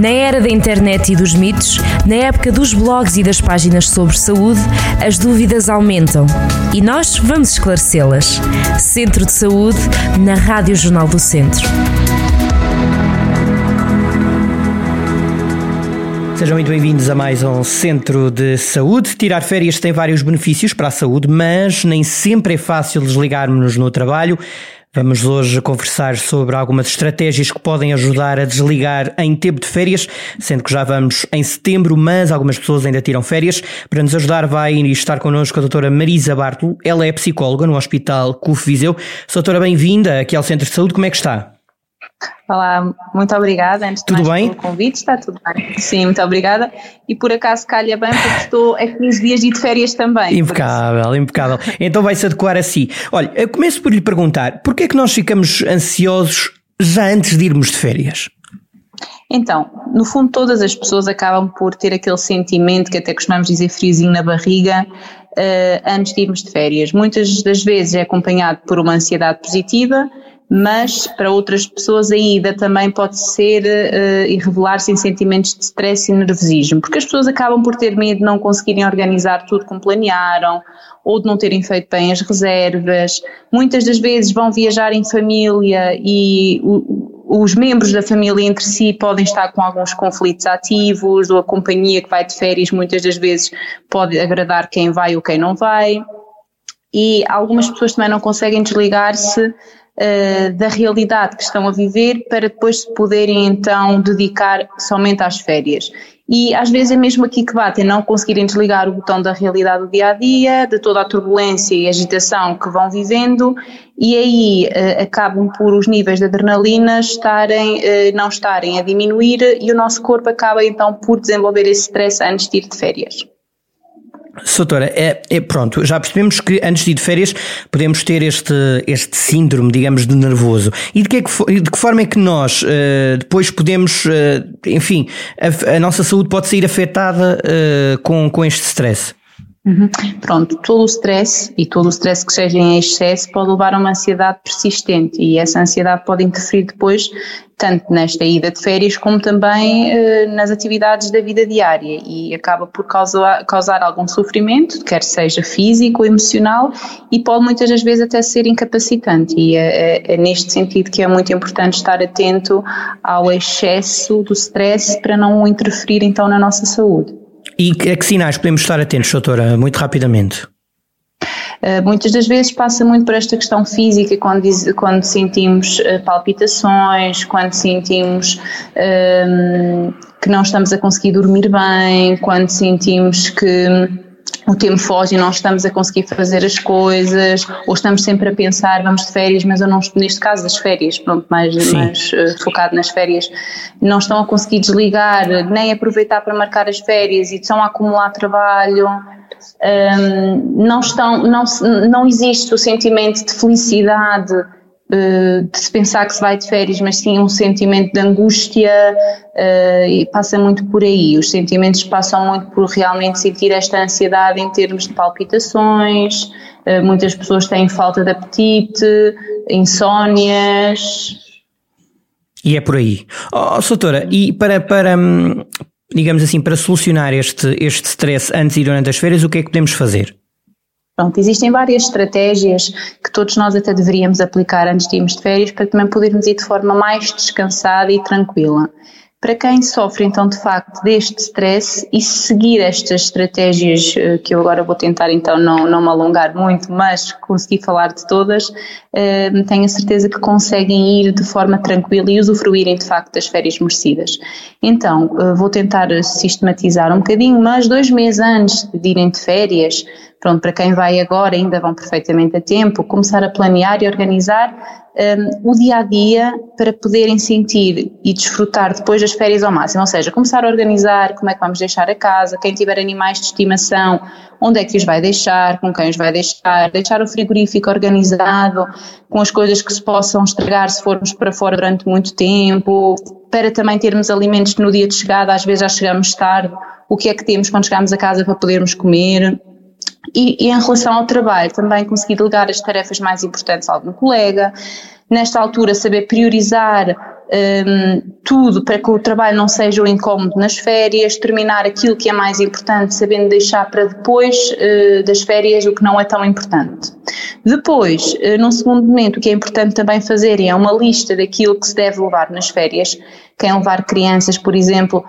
Na era da internet e dos mitos, na época dos blogs e das páginas sobre saúde, as dúvidas aumentam e nós vamos esclarecê-las. Centro de Saúde, na Rádio Jornal do Centro. Sejam muito bem-vindos a mais um Centro de Saúde. Tirar férias tem vários benefícios para a saúde, mas nem sempre é fácil desligarmos-nos no trabalho. Vamos hoje conversar sobre algumas estratégias que podem ajudar a desligar em tempo de férias, sendo que já vamos em setembro, mas algumas pessoas ainda tiram férias. Para nos ajudar vai estar connosco a doutora Marisa Bartolo, ela é psicóloga no Hospital CUF Viseu. Doutora, bem-vinda aqui ao Centro de Saúde, como é que está? Olá, muito obrigada. Antes tudo de mais bem? pelo convite, está tudo bem. Sim, muito obrigada. E por acaso calha bem porque estou a 15 dias de férias também. Impecável, impecável. Então vai-se adequar a si. Olha, eu começo por lhe perguntar, porquê é que nós ficamos ansiosos já antes de irmos de férias? Então, no fundo todas as pessoas acabam por ter aquele sentimento que até costumamos dizer friozinho na barriga uh, antes de irmos de férias. Muitas das vezes é acompanhado por uma ansiedade positiva, mas para outras pessoas a ida também pode ser uh, e revelar-se em sentimentos de stress e nervosismo, porque as pessoas acabam por ter medo de não conseguirem organizar tudo como planearam, ou de não terem feito bem as reservas. Muitas das vezes vão viajar em família e o, os membros da família entre si podem estar com alguns conflitos ativos, ou a companhia que vai de férias muitas das vezes pode agradar quem vai ou quem não vai. E algumas pessoas também não conseguem desligar-se uh, da realidade que estão a viver para depois se poderem então dedicar somente às férias. E às vezes é mesmo aqui que batem, não conseguirem desligar o botão da realidade do dia a dia, de toda a turbulência e agitação que vão vivendo, e aí uh, acabam por os níveis de adrenalina estarem, uh, não estarem a diminuir e o nosso corpo acaba então por desenvolver esse stress antes de ir de férias. Soutora, é, é, pronto, já percebemos que antes de ir de férias podemos ter este, este síndrome, digamos, de nervoso. E de que, é que, de que forma é que nós uh, depois podemos, uh, enfim, a, a, nossa saúde pode sair afetada uh, com, com este stress? Uhum. Pronto, todo o stress e todo o stress que seja em excesso pode levar a uma ansiedade persistente e essa ansiedade pode interferir depois tanto nesta ida de férias como também eh, nas atividades da vida diária e acaba por causar, causar algum sofrimento, quer seja físico ou emocional e pode muitas das vezes até ser incapacitante e é, é, é neste sentido que é muito importante estar atento ao excesso do stress para não interferir então na nossa saúde. E a que sinais podemos estar atentos, doutora, muito rapidamente? Uh, muitas das vezes passa muito por esta questão física, quando, diz, quando sentimos uh, palpitações, quando sentimos uh, que não estamos a conseguir dormir bem, quando sentimos que o tempo foge e não estamos a conseguir fazer as coisas, ou estamos sempre a pensar, vamos de férias, mas eu não estou, neste caso das férias, pronto, mais, mais uh, focado nas férias, não estão a conseguir desligar, nem aproveitar para marcar as férias e estão a acumular trabalho, um, não estão, não, não existe o sentimento de felicidade de se pensar que se vai de férias, mas sim um sentimento de angústia uh, e passa muito por aí. Os sentimentos passam muito por realmente sentir esta ansiedade em termos de palpitações, uh, muitas pessoas têm falta de apetite, insónias. E é por aí. Oh, doutora, e para, para, hum, digamos assim, para solucionar este, este stress antes e durante as férias, o que é que podemos fazer? Pronto, existem várias estratégias que todos nós até deveríamos aplicar antes de irmos de férias para também podermos ir de forma mais descansada e tranquila. Para quem sofre então de facto deste stress e seguir estas estratégias eh, que eu agora vou tentar então não, não me alongar muito, mas consegui falar de todas, eh, tenho a certeza que conseguem ir de forma tranquila e usufruírem de facto das férias merecidas. Então, eh, vou tentar sistematizar um bocadinho, mas dois meses antes de irem de férias, pronto, para quem vai agora ainda vão perfeitamente a tempo, começar a planear e organizar um, o dia a dia para poderem sentir e desfrutar depois das férias ao máximo. Ou seja, começar a organizar como é que vamos deixar a casa, quem tiver animais de estimação, onde é que os vai deixar, com quem os vai deixar, deixar o frigorífico organizado, com as coisas que se possam estragar se formos para fora durante muito tempo, para também termos alimentos no dia de chegada, às vezes já chegamos tarde, o que é que temos quando chegamos a casa para podermos comer. E, e, em relação ao trabalho, também conseguir delegar as tarefas mais importantes a algum colega. Nesta altura, saber priorizar um, tudo para que o trabalho não seja o incómodo nas férias, terminar aquilo que é mais importante, sabendo deixar para depois uh, das férias o que não é tão importante. Depois, uh, num segundo momento, o que é importante também fazer é uma lista daquilo que se deve levar nas férias. Quem levar crianças, por exemplo,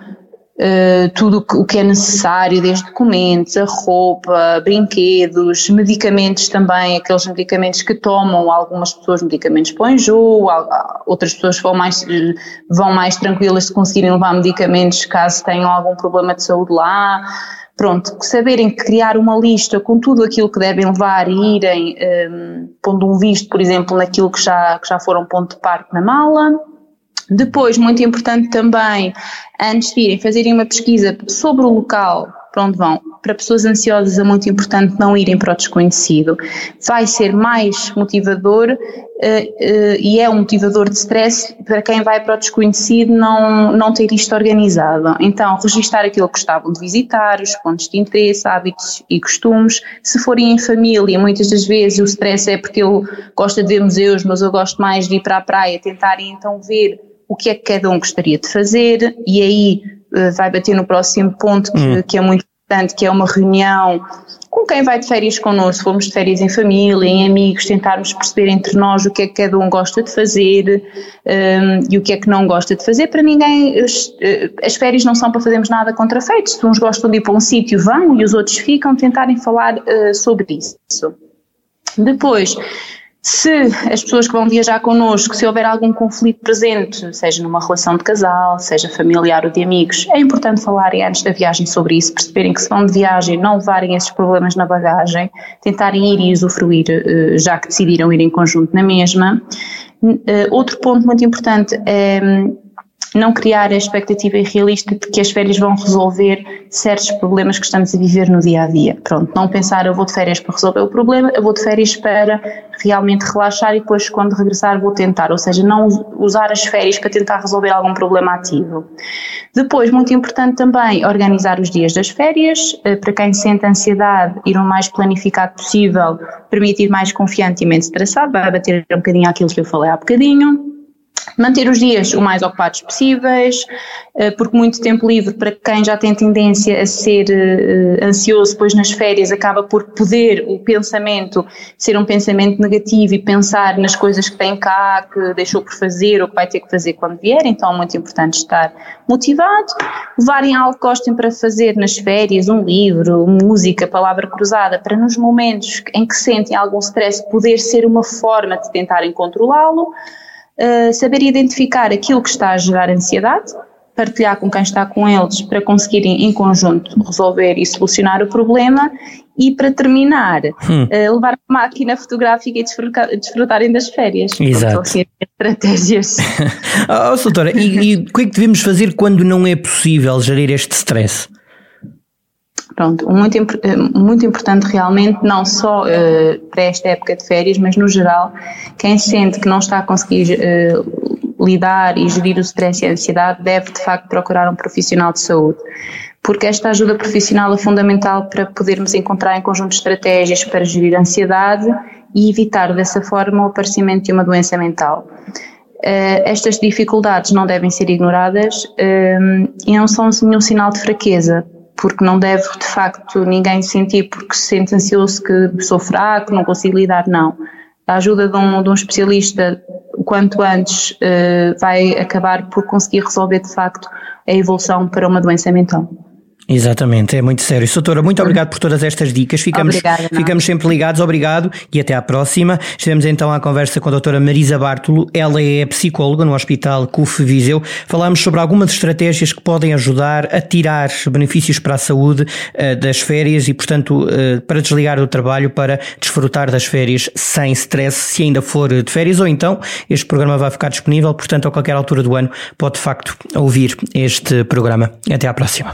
Uh, tudo o que é necessário, desde documentos, a roupa, brinquedos, medicamentos também, aqueles medicamentos que tomam, algumas pessoas medicamentos o enjoo, outras pessoas vão mais, vão mais tranquilas se conseguirem levar medicamentos caso tenham algum problema de saúde lá. Pronto, saberem criar uma lista com tudo aquilo que devem levar e irem um, eh, pondo um visto, por exemplo, naquilo que já, que já foram ponto de parte na mala depois, muito importante também, antes de irem fazerem uma pesquisa sobre o local para onde vão, para pessoas ansiosas é muito importante não irem para o desconhecido. Vai ser mais motivador uh, uh, e é um motivador de stress para quem vai para o desconhecido não, não ter isto organizado. Então, registar aquilo que gostavam de visitar, os pontos de interesse, hábitos e costumes. Se forem em família, muitas das vezes o stress é porque eu gosto de ver museus, mas eu gosto mais de ir para a praia, tentarem então ver o que é que cada um gostaria de fazer e aí uh, vai bater no próximo ponto que, hum. que, é muito importante, que é uma reunião com quem vai de férias connosco, fomos de férias em família, em amigos, tentarmos perceber entre nós o que é que cada um gosta de fazer um, e o que é que não gosta de fazer, para ninguém, as, eh, as férias não são para fazermos nada contrafeitos, se uns gostam de ir para um sítio vão e os outros ficam, tentarem falar uh, sobre isso. Depois, se as pessoas que vão viajar connosco, se houver algum conflito presente, seja numa relação de casal, seja familiar ou de amigos, é importante falarem antes da viagem sobre isso, perceberem que se vão de viagem não levarem esses problemas na bagagem, tentarem ir e usufruir, eh, já que decidiram ir em conjunto na mesma. Eh, outro ponto muito importante é hum, não criar a expectativa irrealista de que as férias vão resolver certos problemas que estamos a viver no dia a dia. Pronto, não pensar eu vou de férias para resolver o problema, eu vou de férias para realmente relaxar e depois quando regressar vou tentar, ou seja, não usar as férias para tentar resolver algum problema ativo. Depois, muito importante também, organizar os dias das férias, eh, para quem sente ansiedade, ir o mais planificado possível, permitir mais confiante e menos estressado, vai bater um bocadinho aquilo que eu falei há bocadinho. Manter os dias o mais ocupados possíveis, eh, porque muito tempo livre para quem já tem tendência a ser eh, ansioso depois nas férias acaba por poder o pensamento ser um pensamento negativo e pensar nas coisas que tem cá, que deixou por fazer ou que vai ter que fazer quando vier, então é muito importante estar motivado. Levarem algo que gostem para fazer nas férias, um livro, música, palavra cruzada, para nos momentos em que sentem algum stress poder ser uma forma de tentarem controlá-lo uh, saber identificar aquilo que está a gerar ansiedade, partilhar com quem está com eles para conseguirem em conjunto resolver e solucionar o problema e para terminar hum. uh, levar a máquina fotográfica e desfrutar, desfrutarem das férias. Exato. Assim, estratégias. oh, doutora, e, e o que é que devemos fazer quando não é possível gerir este stress? Pronto, muito, eh, muito importante realmente, não só uh, para esta época de férias, mas no geral, quem sente que não está a conseguir uh, lidar e gerir o stress e a ansiedade deve de facto procurar um profissional de saúde. Porque esta ajuda profissional é fundamental para podermos encontrar em conjunto estratégias para gerir a ansiedade e evitar dessa forma o aparecimento de uma doença mental. Uh, estas dificuldades não devem ser ignoradas uh, e não são nenhum sinal de fraqueza, porque não deve de facto ninguém sentir porque se sente ansioso que sou fraco, não consigo lidar, não. A ajuda de um, de um especialista quanto antes uh, vai acabar por conseguir resolver de facto a evolução para uma doença mental. Exatamente, é muito sério. Soutora, muito obrigado por todas estas dicas. Ficamos, Obrigada, ficamos sempre ligados, obrigado e até à próxima. Estivemos então à conversa com a doutora Marisa Bartolo, ela é psicóloga no Hospital CUF Viseu. Falámos sobre algumas estratégias que podem ajudar a tirar benefícios para a saúde uh, das férias e, portanto, uh, para desligar do trabalho, para desfrutar das férias sem stress, se ainda for de férias, ou então este programa vai ficar disponível, portanto, a qualquer altura do ano pode de facto ouvir este programa. Até à próxima.